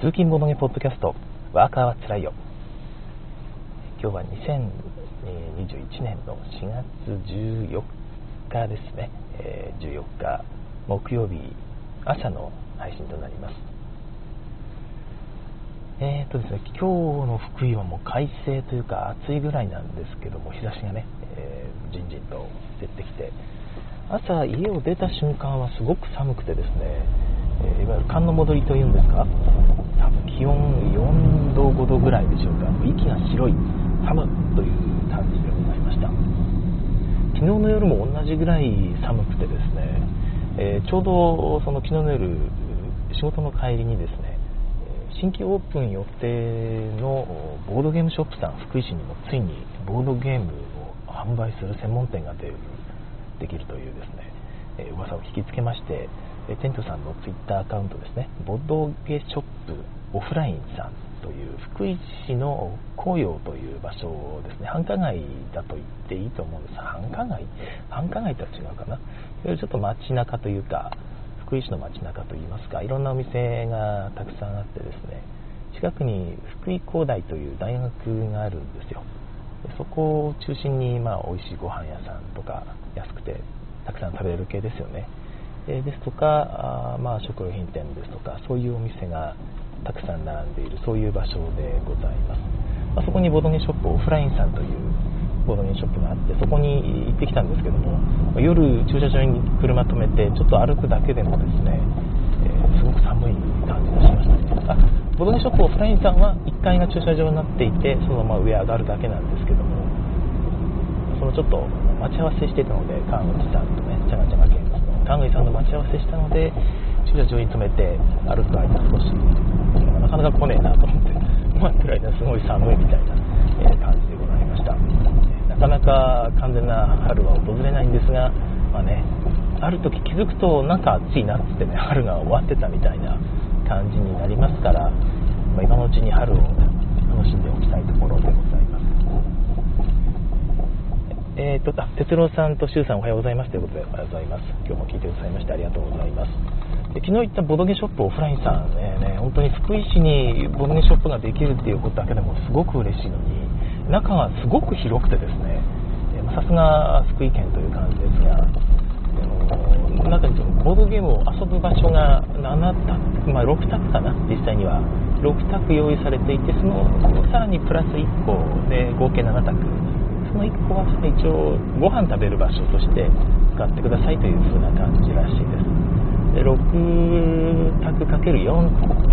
通勤ボドゲポッドキャストワーカーはつらいよ。今日は2021年の4月14日ですね、え14日木曜日朝の配信となります。えーとですね、今日の福井はもう快晴というか暑いぐらいなんですけども日差しがね、えー、じんじんと出てきて朝家を出た瞬間はすごく寒くてですね、えー、いわゆる寒の戻りというんですか気温4度5度ぐらいでしょうか。息が白い寒という感じでございました。昨日の夜も同じぐらい寒くてですね、えー、ちょうどその昨日の夜仕事の帰りにですね新規オープン予定のボードゲームショップさん福井市にもついにボードゲームを販売する専門店が出るできるというですね、え噂を聞きつけまして店長さんのツイッターアカウントですね。ボドゲショップオフラインさんという福井市の紅葉という場所ですね。繁華街だと言っていいと思うんです。繁華街？繁華街とは違うかな。ちょっと街中というか福井市の街中といいますかいろんなお店がたくさんあってですね。近くに福井工大という大学があるんですよ。そこを中心に、まあ、美味しいご飯屋さんとか安くてたくさん食べれる系ですよね、えですとかあ、まあ、食料品店ですとかそういうお店がたくさん並んでいるそういう場所でございます、まあ、そこにボドゲショップオフラインさんというボドゲーショップがあってそこに行ってきたんですけども夜駐車場に車止めてちょっと歩くだけでもですね、えー、すごく寒い感じがしましたあボドゲーショップオフラインさんは1階が駐車場になっていてそのまま上上がるだけなんですけどもそのちょっと待ち合わせしてたので川口さんとねちゃがちゃが見物の川口さんと待ち合わせしたので駐車場に止めて歩く間少しなかなか来ねえなと思って待ってる間すごい寒いみたいな、え感じでございましたなかなか完全な春は訪れないんですが、まあね、ある時気づくとなんか暑いなっつってね春が終わってたみたいな感じになりますから、ま、今のうちに春を楽しんでおきたいところでございます。えーと、と哲郎さんと周さんおはようございます。ということでおはようございます。今日も聞いてくださいましてありがとうございます。で昨日行ったボドゲショップオフラインさん。ねね本当に福井市にボドゲショップができるっていうことだけでもすごく嬉しいのに中がすごく広くてですね。さすが福井県という感じですが中にそのボードゲームを遊ぶ場所が7択、まあ、6択かな。実際には。6択用意されていてそのさらにプラス1個で合計7択。その1個は一応ご飯食べる場所として使ってくださいという風な感じらしいです。で6択 ×4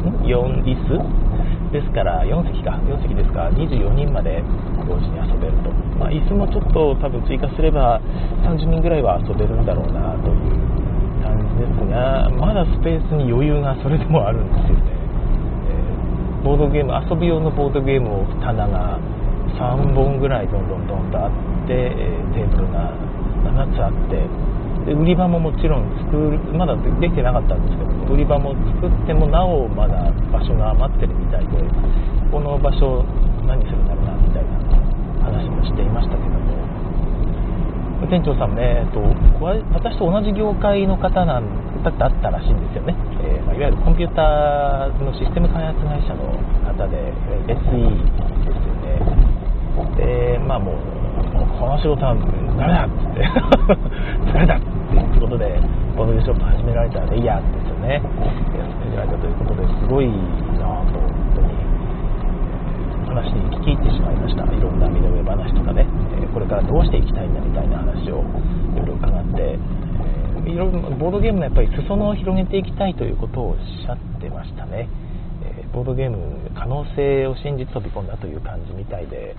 4椅子ですから4席か。4席ですから24人まで同時に遊べると、まあ、椅子もちょっと多分追加すれば30人ぐらいは遊べるんだろうなという感じですがまだスペースに余裕がそれでもあるんですよね、えー、ボードゲーム遊び用のボードゲームを棚が3本ぐらいどんどんどんとあって、え、テーブルが7つあってで売り場ももちろん作るまだできてなかったんですけど売り場も作ってもなおまだ場所が余ってるみたいでこの場所何するんだろうなみたいな話もしていましたけども。店長さんね、えっと、私と同じ業界の方なんだってあったらしいんですよね、えー、ま、いわゆるコンピューターのシステム開発会社の方で SE ですでまあもうこの仕事はダメだっつって。疲れたっていうことでボードゲショップ始められたらでいいやですよね始められたということですごいなと本当に話に聞き入ってしまいました。いろんな身の上話とかねこれからどうしていきたいんだみたいな話をいろいろ伺っていろボードゲームのやっぱり裾野を広げていきたいということをおっしゃってましたね。ボードゲーム可能性を信じ飛び込んだという感じみたいで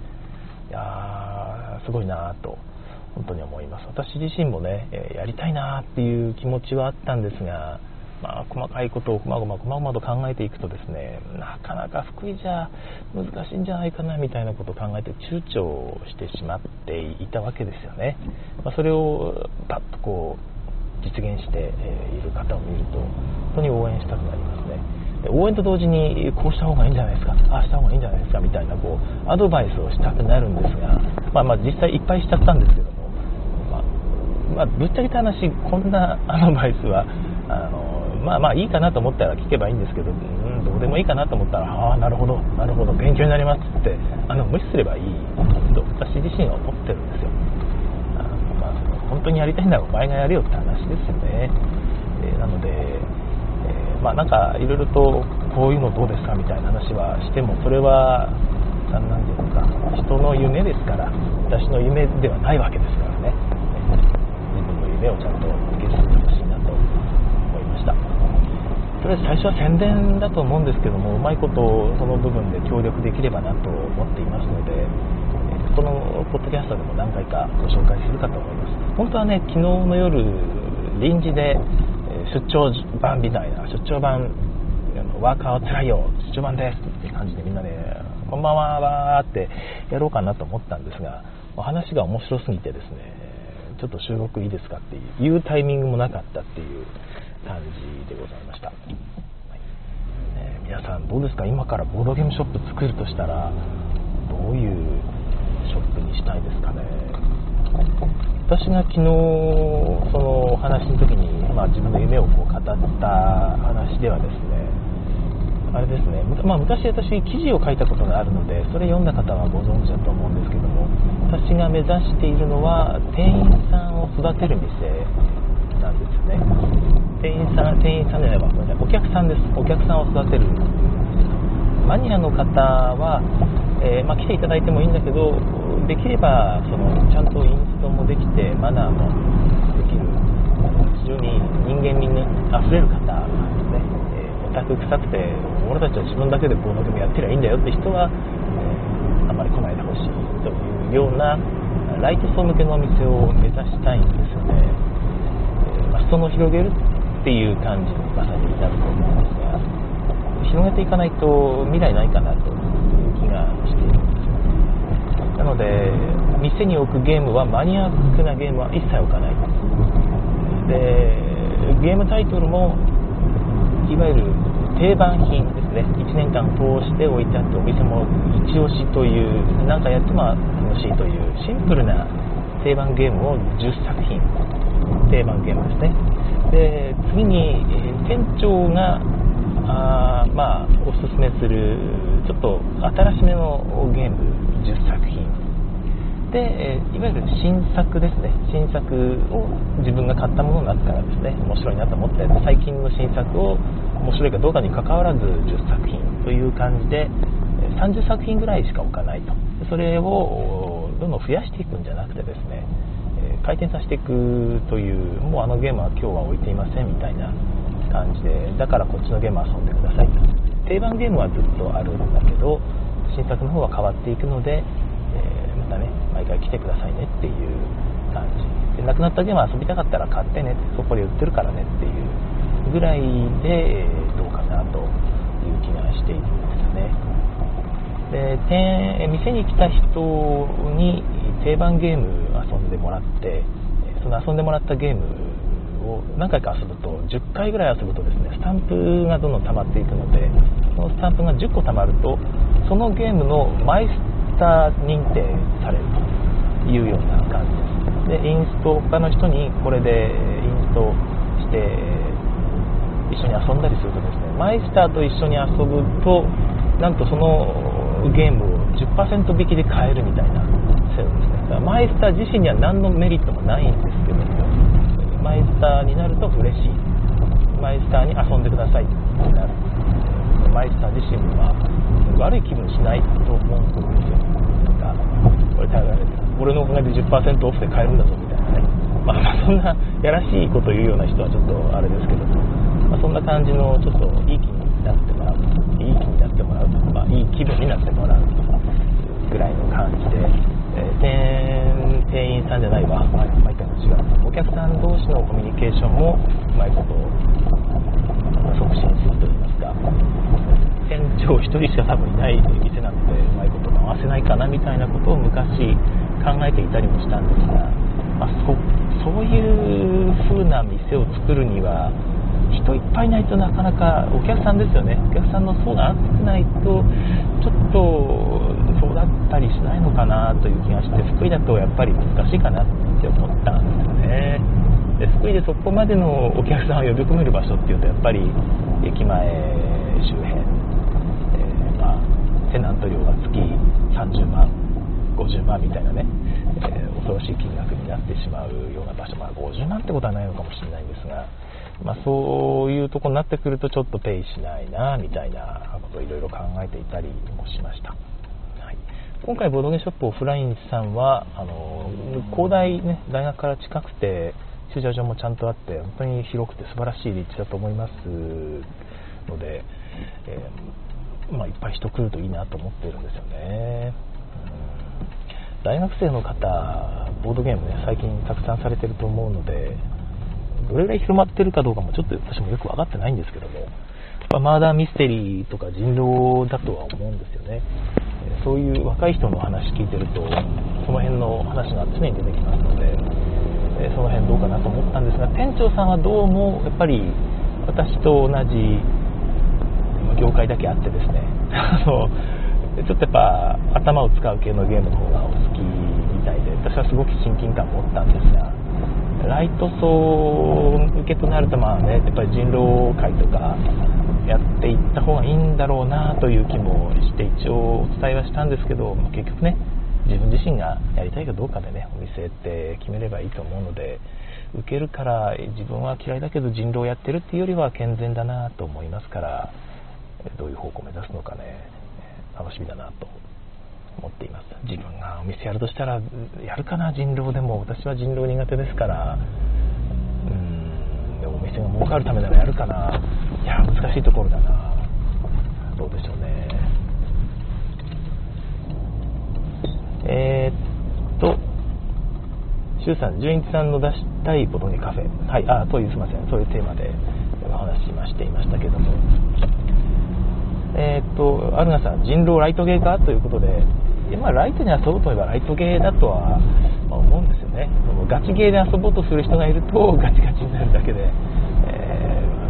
いやーすごいなと本当に思います。私自身もね、えやりたいなっていう気持ちはあったんですが、まあ、細かいことをこまごまこまごまと考えていくとですねなかなか福井じゃ難しいんじゃないかなみたいなことを考えて躊躇してしまっていたわけですよね、まあ、それをパッとこう実現している方を見ると本当に応援したくなりますね。応援と同時にこうした方がいいんじゃないですかああした方がいいんじゃないですかみたいなこうアドバイスをしたくなるんですが、まあ、まあ実際いっぱいしちゃったんですけども、まあ、まあ、ぶっちゃけた話こんなアドバイスはあのまあまあいいかなと思ったら聞けばいいんですけど、うん、どうでもいいかなと思ったらああなるほどなるほど勉強になりますってあの無視すればいいと私自身は思ってるんですよ。あま、本当にやりたいならお前がやれよって話ですよね、えー、なので、まあなんかいろいろとこういうのどうですかみたいな話はしてもそれは何て言うのか人の夢ですから私の夢ではないわけですからね。自分の夢をちゃんと受け継いでほしいなと思いましたとりあえず最初は宣伝だと思うんですけどもうまいことその部分で協力できればなと思っていますのでこのポッドキャストでも何回かご紹介するかと思います。本当はね昨日の夜臨時で出張版みたいな出張版ワーカーはつらいよ出張版ですって感じでみんなでこんばんはわーってやろうかなと思ったんですが話が面白すぎてですねちょっと収録いいですかっていうタイミングもなかったっていう感じでございました、はい。え、皆さんどうですか？今からボードゲームショップ作るとしたらどういうショップにしたいですかね？私が昨日そのお話の時に、まあ、自分の夢をこう語った話ではですねあれですね、まあ、昔私記事を書いたことがあるのでそれ読んだ方はご存知だと思うんですけども私が目指しているのは店員さんを育てる店なんですよね。店員さん店員さんじゃないわ。お客さんです。お客さんを育てるマニアの方は、えー、まあ、来ていただいてもいいんだけどできればそのちゃんとインストもできてマナーもできる。非常に人間味にあふれる方ですね。タク臭くて俺たちは自分だけでこのゲームやってりゃいいんだよって人は、え、あんまり来ないでほしいというようなライト層向けのお店を目指したいんですよね、え、まあ、裾野広げるっていう感じにまさになると思うんですが広げていかないと未来ないかなという気がしているんです。なので店に置くゲームはマニアックなゲームは一切置かない。でゲームタイトルもいわゆる定番品ですね。1年間通して置いてあってお店も一押しという何かやっても楽しいというシンプルな定番ゲームを10作品。定番ゲームですね。で次に、店長があまあおすすめするちょっと新しめのゲーム10作品。で、えいわゆる新作ですね。新作を自分が買ったものの中からですね面白いなと思ったやつ。最近の新作を面白いかどうかにかかわらず10作品という感じで30作品ぐらいしか置かないと。それをどんどん増やしていくんじゃなくてですね回転させていくというもうあのゲームは今日は置いていませんみたいな感じでだからこっちのゲーム遊んでください。定番ゲームはずっとあるんだけど新作の方は変わっていくので、えー、またね毎回来てくださいねっていう感じ。でなくなったゲーム遊びたかったら買ってねそこで売ってるからねっていうぐらいでえどうかなという気がしているんですね。で店に来た人に定番ゲーム遊んでもらってその遊んでもらったゲームを何回か遊ぶと10回ぐらい遊ぶとですねスタンプがどんどん溜まっていくのでそのスタンプが10個溜まるとそのゲームのマイスター認定されるというような感じです。でインスト他の人にこれでインストして一緒に遊んだりするとですねマイスターと一緒に遊ぶとなんとそのゲームを10%引きで買えるみたいな制度ですね。だからマイスター自身には何のメリットもないんですけどもマイスターになると嬉しい。マイスターに遊んでください。になるマイスター自身は悪い気分しないと思うんですよ。なんかこれ頼られて俺のおかげで10%オフで買えるんだぞみたいなね。まあ、そんなやらしいこと言うような人はちょっとあれですけどまあ、そんな感じのちょっといい気になってもらう。いい気になってもらうまあ、いい気分になってもらうとかぐらいの感じで、お客さん同士のコミュニケーションもうまいこと促進するといいますか店長1人しか多分いない店なのでうまいこと回せないかなみたいなことを昔考えていたりもしたんですが、まあ、そそういう風な店を作るには人いっぱいいないとなかなかお客さんです。よねお客さんの層が厚くないとちょっとそうだったりしないのかなという気がして福井だとやっぱり難しいかなって思ったんですよねで福井でそこまでのお客さんを呼び込める場所っていうとやっぱり駅前周辺、えー、まあ、テナント料が月30万50万みたいなね、えー、恐ろしい金額になってしまうような場所、まあ、50万ってことはないのかもしれないんですが、まあ、そういうとこになってくるとちょっとペイしないなみたいなことをいろいろ考えていたりもしました。今回、ボードゲームショップオフラインさんは、あの広大、ね、大学から近くて、駐車場もちゃんとあって、本当に広くて素晴らしい立地だと思いますので、えー、まあ、いっぱい人来るといいなと思ってるんですよね。うん、大学生の方、ボードゲームね、最近たくさんされてると思うので、どれぐらい広まってるかどうかもちょっと私もよく分かってないんですけども、まあ、マーダーミステリーとか人狼だとは思うんですよね。そういう若い人の話聞いてるとその辺の話が常に出てきますので、えその辺どうかなと思ったんですが店長さんはどうもやっぱり私と同じ業界だけあってですね あのちょっとやっぱ頭を使う系のゲームの方がお好きみたいで私はすごく親近感を持ったんですがライト層向けとなるとまあねやっぱり人狼界とかやっていった方がいいんだろうなという気もして一応お伝えはしたんですけど、まあ、結局ね自分自身がやりたいかどうかでねお店って決めればいいと思うので受けるから自分は嫌いだけど人狼やってるっていうよりは健全だなと思いますからどういう方向を目指すのかね楽しみだなと思っています。自分がお店やるとしたらやるかな人狼でも。私は人狼苦手ですからうんお店が儲かるためならやるかな。いや難しいところだな。どうでしょうね。えー、っと周さん純一さんの出したいことにカフェ。はいあというすいません。そういうテーマでお話しましていましたけども。えー、っとアルナさん人狼ライトゲーかということで今ライトに遊ぶといえばライトゲーだとは思うんですよね。ガチゲーで遊ぼうとする人がいるとガチガチになるだけで。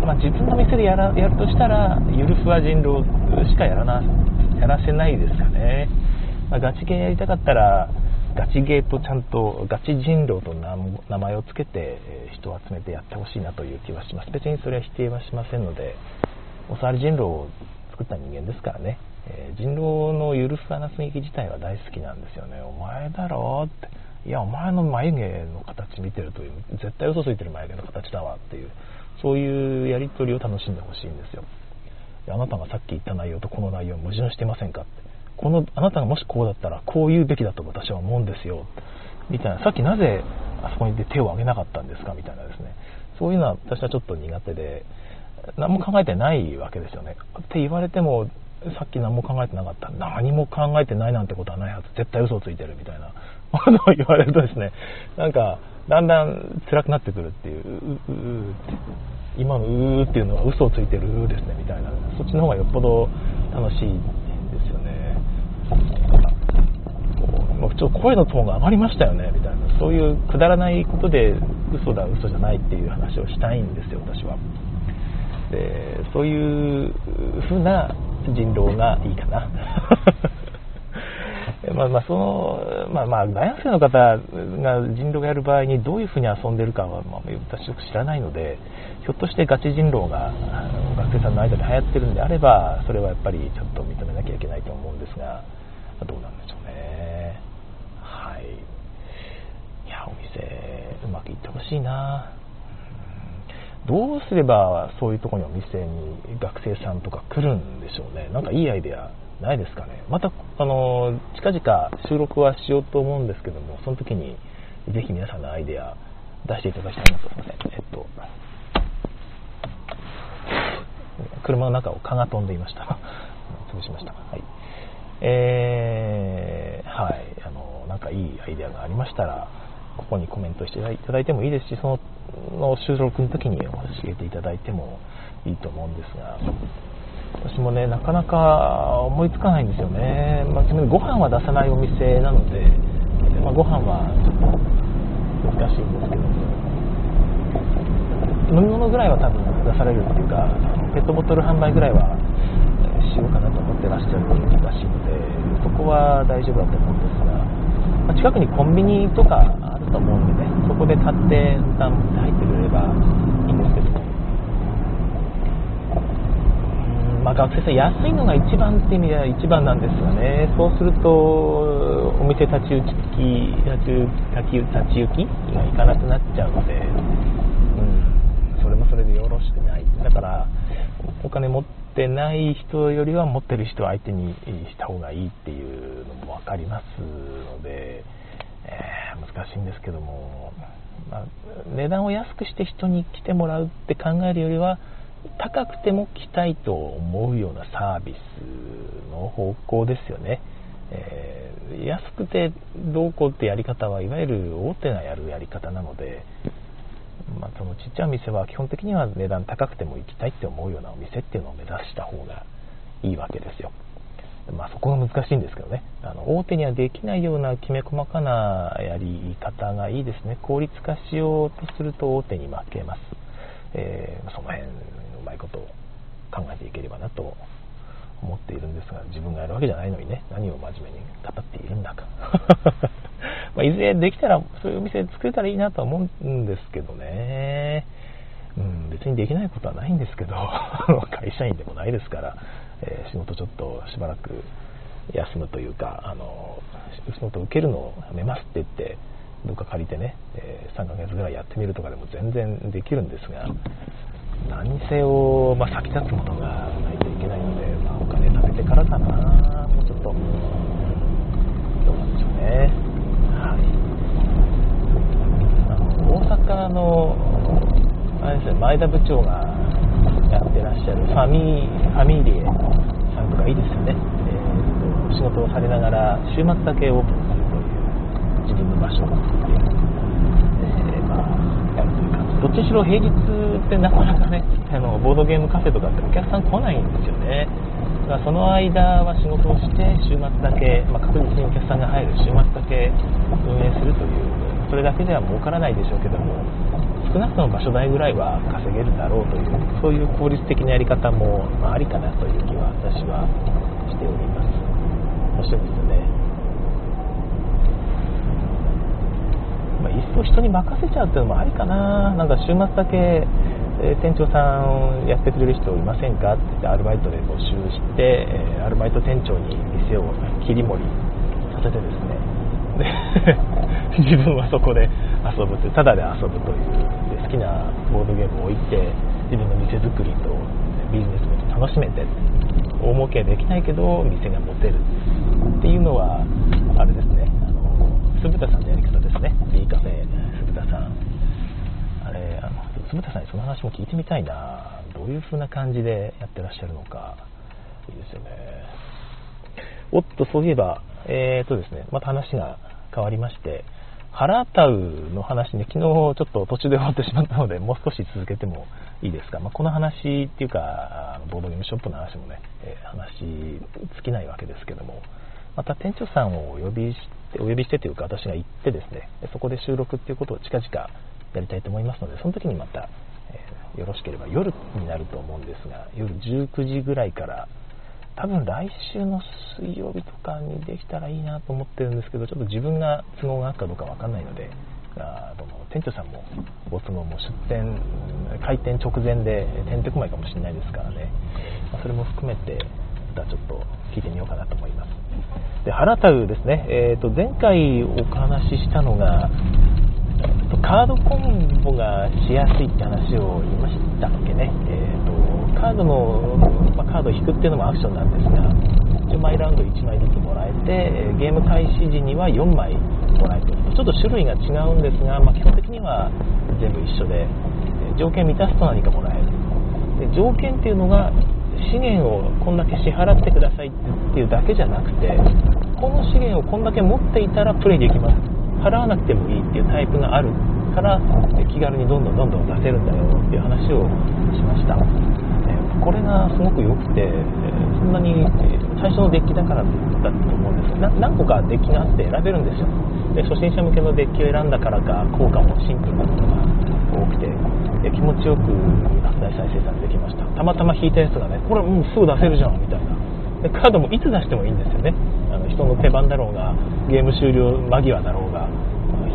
まあ、自分の店でやらやるとしたら、ゆるふわ人狼しかやらなやらせないですかね。まあ、ガチゲーやりたかったら、ガチゲーとちゃんとガチ人狼と名前を付けて人を集めてやってほしいなという気はします。別にそれは否定はしませんので、おさわり人狼を作った人間ですからね、えー、人狼のゆるふわな雰囲気自体は大好きなんですよね。お前だろって。いや、お前の眉毛の形見てるという、絶対嘘ついてる眉毛の形だわっていう。そういうやり取りを楽しんでほしいんですよ。あなたがさっき言った内容とこの内容矛盾してませんかって。このあなたがもしこうだったらこう言うべきだと私は思うんですよ。みたいな。さっきなぜあそこに手を挙げなかったんですか？みたいなですね。そういうのは私はちょっと苦手で何も考えてないわけですよね。って言われてもさっき何も考えてなかった。何も考えてないなんてことはないはず。絶対嘘をついてるみたいな。もの言われるとですねなんかだんだん辛くなってくるっていう、うう今のうーっていうのは嘘をついてるうーですねみたいな、そっちの方がよっぽど楽しいですよね。もうちょっと声のトーンが上がりましたよねみたいな、そういうくだらないことで嘘だ、嘘じゃないっていう話をしたいんですよ、私は。でそういう風な人狼がいいかな。まあまあその、まあまあ大学生の方が人狼をやる場合にどういうふうに遊んでるかは、まあ、私よく知らないので、ひょっとしてガチ人狼が学生さんの間で流行ってるんであれば、それはやっぱりちょっと認めなきゃいけないと思うんですが、どうなんでしょうね。はい。いや、お店、うまくいってほしいな。どうすればそういうところにお店に学生さんとか来るんでしょうね。なんかいいアイデアないですかね。また、あの、近々収録はしようと思うんですけども、その時にぜひ皆さんのアイデア出していただきたいなと。すいません。えっと、車の中を蚊が飛んでいました。潰しました。はい。えー、はい。あの、なんかいいアイデアがありましたら、ここにコメントしていただいてもいいですし、その収録の時に教えていただいてもいいと思うんですが、私もね、なかなか思いつかないんですよね。まあ、ちなみにご飯は出さないお店なので、まあ、ご飯はちょっと難しいんですけど、飲み物ぐらいは多分出されるっていうか、ペットボトル販売ぐらいはしようかなと思ってらっしゃるらしいので、そこは大丈夫だと思うんですが、まあ、近くにコンビニとかあると思うんでねそこで買って負担持って入ってくれればいいんですけどもうんまあ、学生さん安いのが一番って意味では一番なんですがね。そうするとお店立ち行き立ち立ち行きが行かなくなっちゃうので、うん、それもそれでよろしくない。だからお金持ってない人よりは持ってる人を相手にした方がいいっていうのも分かりますので、えー、難しいんですけども、まあ、値段を安くして人に来てもらうって考えるよりは高くても来たいと思うようなサービスの方向ですよね。えー、安くてどうこうってやり方はいわゆる大手がやるやり方なので、まあ、そのちっちゃい店は基本的には値段高くても行きたいって思うようなお店っていうのを目指した方がいいわけですよ。まあ、そこが難しいんですけどねあの大手にはできないようなきめ細かなやり方がいいですね効率化しようとすると大手に負けます、えー、その辺うまいこと考えていければなと思っているんですが自分がやるわけじゃないのにね何を真面目に語っているんだか。ま、いずれできたらそういうお店作れたらいいなとは思うんですけどね、うん、別にできないことはないんですけど 会社員でもないですから、えー、仕事ちょっとしばらく休むというかあの仕事受けるのをやめますって言ってどっか借りてね、えー、3ヶ月ぐらいやってみるとかでも全然できるんですが何せよ、まあ、先立つものがないといけないので、まあ、お金貯めてからかなもうちょっと、どうなんでしょうね。はい。大阪のあれですね前田部長がやってらっしゃるファミファミリエさんとかいいですよね、えーと、仕事をされながら週末だけオープンするという自分の場所があって、えー、まあ、やるという感じどっちしろ平日ってなかなかねあのボードゲームカフェとかってお客さん来ないんですよね。その間は仕事をして週末だけ、まあ、確実にお客さんが入る週末だけ運営するというそれだけでは儲からないでしょうけども少なくとも場所代ぐらいは稼げるだろうというそういう効率的なやり方も、まあ、ありかなという気は私はしております。面白いですね、まあ、いっそ人に任せちゃうっていうのもありかな。なんか週末だけえ店長さんやってくれる人いませんか？って言ってアルバイトで募集して、えアルバイト店長に店を切り盛りさせてですね。で 自分はそこで遊ぶというただで遊ぶというで好きなボードゲームを置いて自分の店作りとビジネスも楽しめて大儲けはできないけど店が持てるっていうのはあれですね。鈴田さんのやり方ですね。B カフェ鈴田さん。あれあの鈴田さんにその話も聞いてみたいな。どういう風な感じでやってらっしゃるのかいいですよね。おっとそういえばえーとですねまた話が変わりましてハラタウの話ね、昨日ちょっと途中で終わってしまったので、もう少し続けてもいいですか。まあ、この話っていうか、ボードゲームショップの話もね、えー、話尽きないわけですけども、また店長さんをお呼びして、お呼びしてというか私が行ってですね、そこで収録っていうことを近々やりたいと思いますので、その時にまた、えー、よろしければ夜になると思うんですが、夜19時ぐらいから、多分来週の水曜日とかにできたらいいなと思ってるんですけど、ちょっと自分が都合があるかどうかわかんないので、あどうも店長さんもご都合も出店、開店直前でてんてこまいかもしれないですからね、まあ、それも含めて、またちょっと聞いてみようかなと思います。で、原田ですね、えー、と前回お話ししたのが、カードコンボがしやすいって話を言いましたっけね。えーとカードの、まあ、カードを引くっていうのもアクションなんですが10枚ラウンド1枚ずつもらえてゲーム開始時には4枚もらえてるちょっと種類が違うんですが、まあ、基本的には全部一緒で条件満たすと何かもらえる。で条件っていうのが資源をこんだけ支払ってくださいっていうだけじゃなくてこの資源をこんだけ持っていたらプレイできます。払わなくてもいいっていうタイプがあるから気軽にどんどんどんどん出せるんだよっていう話をしました。これがすごく良くて、そんなに最初のデッキだからだと思うんです。が何個かデッキがあって選べるんですよ。で初心者向けのデッキを選んだからか効果もシンプルなものが多くて気持ちよく大再生産できました。たまたま引いたやつがねこれもうすぐ出せるじゃんみたいな。でカードもいつ出してもいいんですよね。あの人の手番だろうがゲーム終了間際だろうが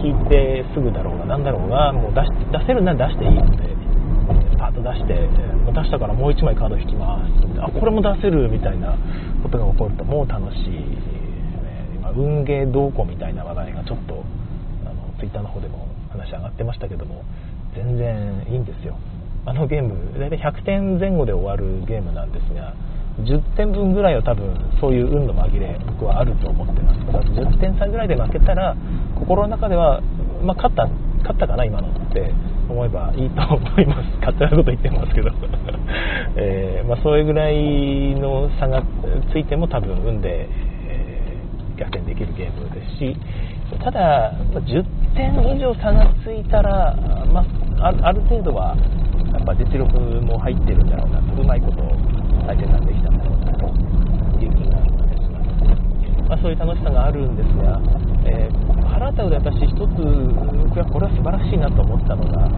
引いてすぐだろうが何だろうがもう出し出せるなら出していいのでパッと出して出したからもう1枚カード引きます。あこれも出せるみたいなことが起こるともう楽しい、ね、今運ゲー動向みたいな話題がちょっとあのツイッターの方でも話上がってましたけども。全然いいんですよ。あのゲーム大体100点前後で終わるゲームなんですが10点分ぐらいは多分そういう運の紛れ僕はあると思ってます。だから10点差ぐらいで負けたら心の中では、まあ、勝った勝ったかな今のって思えばいいと思います。勝手なこと言ってますけど、えー、まあ、それぐらいの差がついても多分運で、逆転できるゲームですしただ10点以上差がついたら、まあ、ある程度はやっぱ実力も入ってるんだろうな。うまいこと相手ができたんだろうなという気がします、まあ、そういう楽しさがあるんですが、えー、腹歌うで私一つこれは素晴らしいなと思ったのが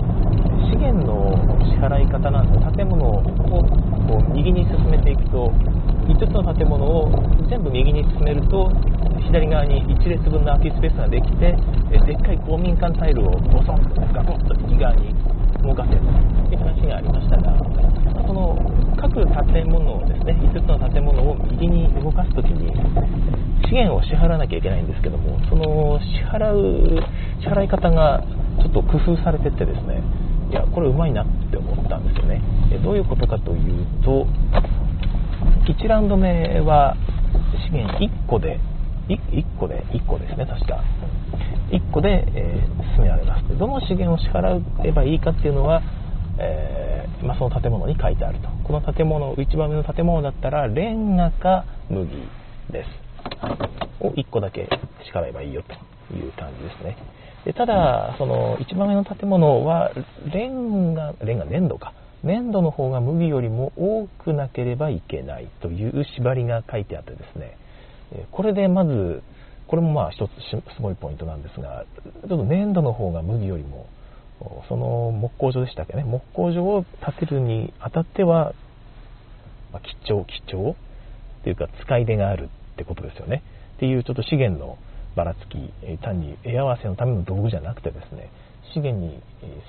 資源の支払い方なんで建物をこう右に進めていくと5つの建物を全部右に進めると左側に1列分の空きスペースができてでっかい公民館タイルをボソンとガコッと右側に動かせるという話がありましたが、その各建物をですね、5つの建物を右に動かすときに、資源を支払わなきゃいけないんですけども、その支払う、支払い方がちょっと工夫されててですね、いや、これうまいなって思ったんですよね。どういうことかというと、1ラウンド目は資源1個で、1個で、1個ですね、確か。1個で、えー、進められます。どの資源を支払えばいいかっていうのは、えー、まあ、その建物に書いてあると。この建物一番上の建物だったらレンガか麦です、を1個だけ支払えばいいよという感じですね。でただその一番上の建物はレンガレンガ粘土か。粘土の方が麦よりも多くなければいけないという縛りが書いてあってですね。これでまずこれもまあ一つすごいポイントなんですが、ちょっと粘土の方が麦よりも、その木工所でしたっけね、木工所を建てるにあたっては、まあ、貴重、貴重っていうか使い手があるってことですよね。っていうちょっと資源のばらつき、単に絵合わせのための道具じゃなくてですね、資源に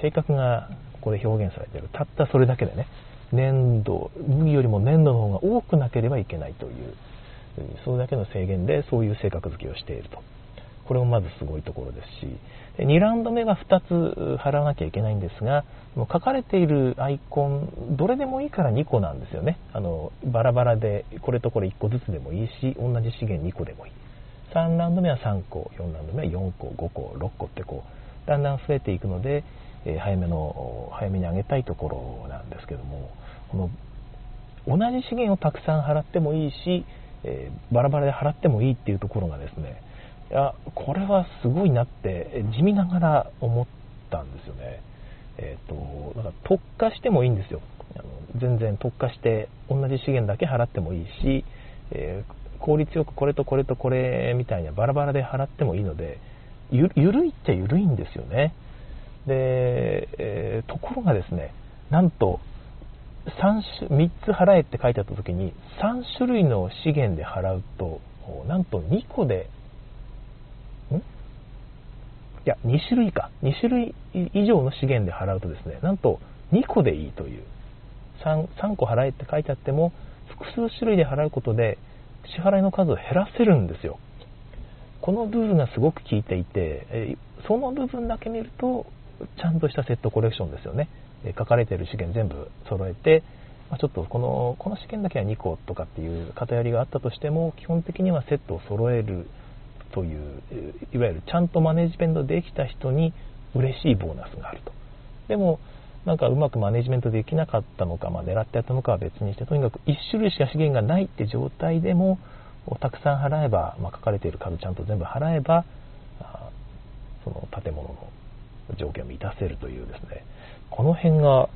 性格がここで表現されている。たったそれだけでね、粘土、麦よりも粘土の方が多くなければいけないという。それだけの制限でそういう性格付けをしていると。これもまずすごいところですし、2ラウンド目は2つ払わなきゃいけないんですが、書かれているアイコン、どれでもいいから2個なんですよね。あのバラバラで、これとこれ1個ずつでもいいし、同じ資源2個でもいい。3ラウンド目は3個、4ラウンド目は4個、5個、6個ってこう、だんだん増えていくので、えー、早めの、早めに上げたいところなんですけども、この同じ資源をたくさん払ってもいいし、えー、バラバラで払ってもいいっていうところがですねいやこれはすごいなって地味ながら思ったんですよね、えーと、だから特化してもいいんですよ。あの全然特化して同じ資源だけ払ってもいいし、えー、効率よくこれとこれとこれみたいなバラバラで払ってもいいのでゆるいっちゃゆるいんですよね。で、えー、ところがですねなんと 3, 3つ払えって書いてあった時に3種類の資源で払うとなんと2個でん？いや2種類か。2種類以上の資源で払うとですねなんと2個でいいという。3, 3個払えって書いてあっても複数種類で払うことで支払いの数を減らせるんですよ。この部分がすごく効いていてその部分だけ見るとちゃんとしたセットコレクションですよね。書かれている資源全部揃えて、ちょっとこのこの試験だけは2個とかっていう偏りがあったとしても基本的にはセットを揃えるといういわゆるちゃんとマネジメントできた人に嬉しいボーナスがあると。でもなんかうまくマネジメントできなかったのか、まあ、狙ってやったのかは別にしてとにかく1種類しか資源がないって状態でもをたくさん払えば、まあ、書かれている数ちゃんと全部払えばその建物の条件を満たせるというですねこの辺が、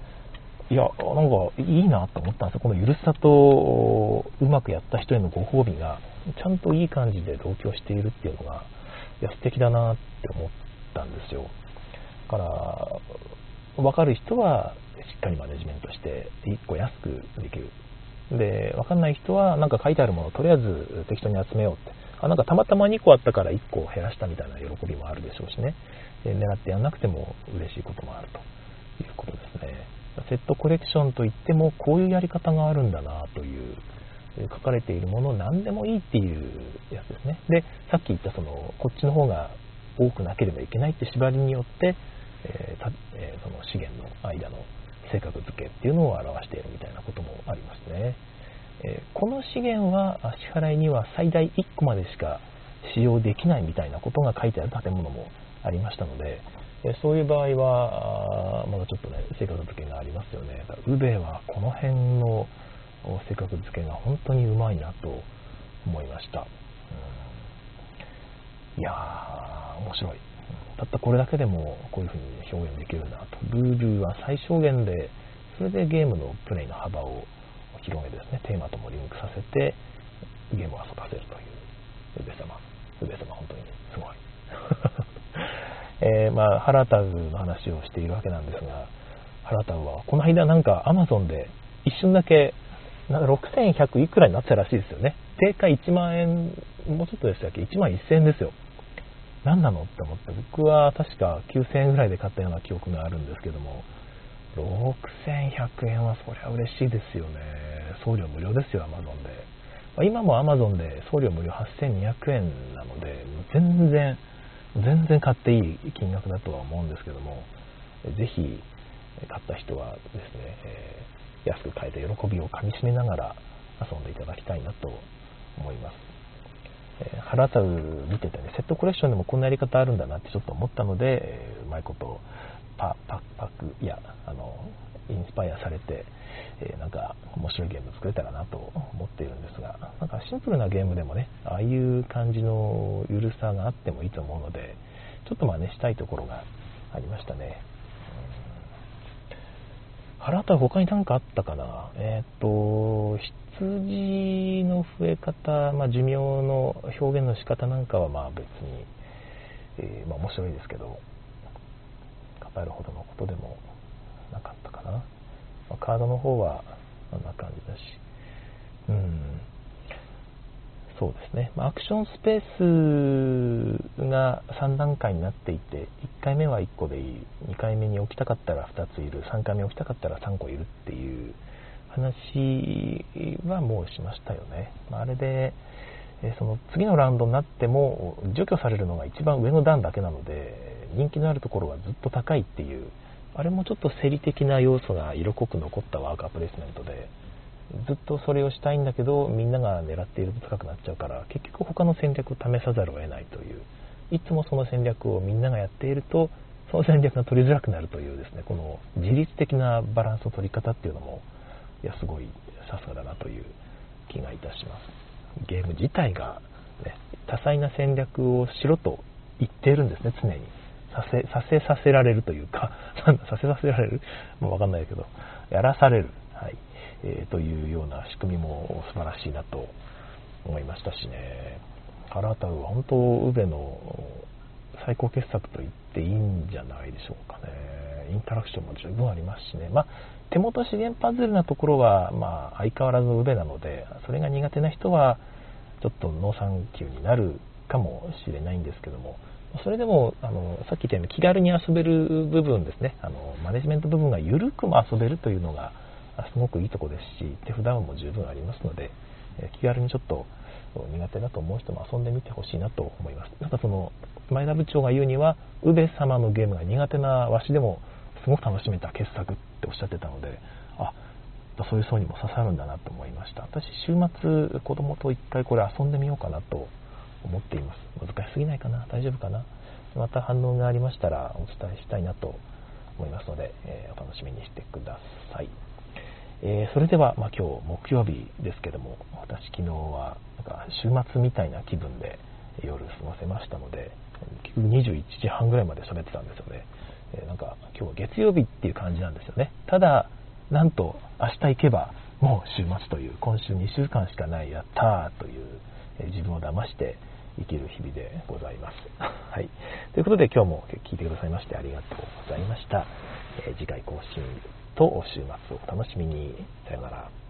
いや、なんかいいなと思ったんですよ。このゆるさとうまくやった人へのご褒美が、ちゃんといい感じで同居しているっていうのが、いや、素敵だなって思ったんですよ。だから、わかる人はしっかりマネジメントして、1個安くできる。で、わかんない人は、なんか書いてあるものをとりあえず適当に集めようって。あ、なんかたまたま2個あったから1個減らしたみたいな喜びもあるでしょうしね。で狙ってやんなくても嬉しいこともあるということですね。セットコレクションといっても、こういうやり方があるんだなという、書かれているもの何でもいいっていうやつですね。で、さっき言ったその、こっちの方が多くなければいけないって縛りによって、えーえー、その資源の間の性格付けっていうのを表しているみたいなこともありますね。え、この資源は支払いには最大1個までしか使用できないみたいなことが書いてある建物もありましたので、えそういう場合は、まだちょっとね、性格付けがありますよね。ウベはこの辺の性格付けが本当にうまいなと思いました。うん、いやー、面白い。たったこれだけでもこういうふうに表現できるなと。ルールは最小限で、それでゲームのプレイの幅を広げですね、テーマともリンクさせて、ゲームを遊ばせるという、ウベ様。ウベ様、本当にすごい。えー、まあ、ハラタウの話をしているわけなんですが、ハラタウは、この間なんかアマゾンで一瞬だけ、6100いくらになってたらしいですよね。定価1万円、もうちょっとでしたっけ ?1 万1000円ですよ。何なのって思って、僕は確か9000円ぐらいで買ったような記憶があるんですけども、6100円はそりゃ嬉しいですよね。送料無料ですよ、アマゾンで。ま今もアマゾンで送料無料8200円なので、全然、全然買っていい金額だとは思うんですけども、ぜひ買った人はですね、えー、安く買えて喜びをかみしめながら遊んでいただきたいなと思います。え、腹立う見ててね、セットコレクションでもこんなやり方あるんだなってちょっと思ったので、うまいことパパパク、いや、あの、インスパイアされて、え、なんか面白いゲーム作れたらなと思っているんですが、なんかシンプルなゲームでもね、ああいう感じのゆるさがあってもいいと思うので、ちょっと真似したいところがありましたね。あなたは他に何かあったかな？えっ、ー、と、羊の増え方、まあ、寿命の表現の仕方なんかはまあ別に、えー、まあ、面白いですけど、語るほどのことでもなかったかな。まあ、カードの方はこんな感じだし、うん、そうですね、ま、アクションスペースが3段階になっていて、1回目は1個でいい、2回目に置きたかったら2ついる、3回目置きたかったら3個いるっていう話はもうしましたよね。まあ、あれで、その次のラウンドになっても除去されるのが一番上の段だけなので人気のあるところはずっと高いっていう。あれもちょっと生理的な要素が色濃く残ったワーカープレイスメントで、ずっとそれをしたいんだけど、みんなが狙っていると高くなっちゃうから、結局他の戦略を試さざるを得ないという、いつもその戦略をみんながやっていると、その戦略が取りづらくなるというですね、この自律的なバランスの取り方っていうのも、いや、すごいさすがだなという気がいたします。ゲーム自体が、ね、多彩な戦略をしろと言っているんですね、常に。させ、させさせられるというか、させさせられる？もうわかんないけど、やらされる、はい、えー、というような仕組みも素晴らしいなと思いましたしね、カラータは本当、ウベの最高傑作と言っていいんじゃないでしょうかね。インタラクションも十分ありますしね。まあ、手元資源パズルなところは、まあ、相変わらずウベなので、それが苦手な人は、ちょっと農産休になるかもしれないんですけども、それでもあのさっき言ったように気軽に遊べる部分ですねあのマネジメント部分が緩くも遊べるというのがすごくいいとこですし手札も十分ありますので気軽にちょっと苦手だと思う人も遊んでみてほしいなと思いますなんかその前田部長が言うには宇部様のゲームが苦手なわしでもすごく楽しめた傑作っておっしゃってたのであそういう層にも刺さるんだなと思いました私週末子供と一回これ遊んでみようかなと思っています。難しすぎないかな？大丈夫かな？また反応がありましたらお伝えしたいなと思いますので、えー、お楽しみにしてください。えー、それでは、まあ、今日木曜日ですけども、私昨日はなんか週末みたいな気分で夜過ごせましたので、結局21時半ぐらいまで喋ってたんですよね。えー、なんか今日は月曜日っていう感じなんですよね。ただ、なんと明日行けばもう週末という、今週2週間しかない、やったーという、え自分を騙して生きる日々でございます。はい。ということで今日も聞いてくださいましてありがとうございました。えー、次回更新と週末をお楽しみに。さよなら。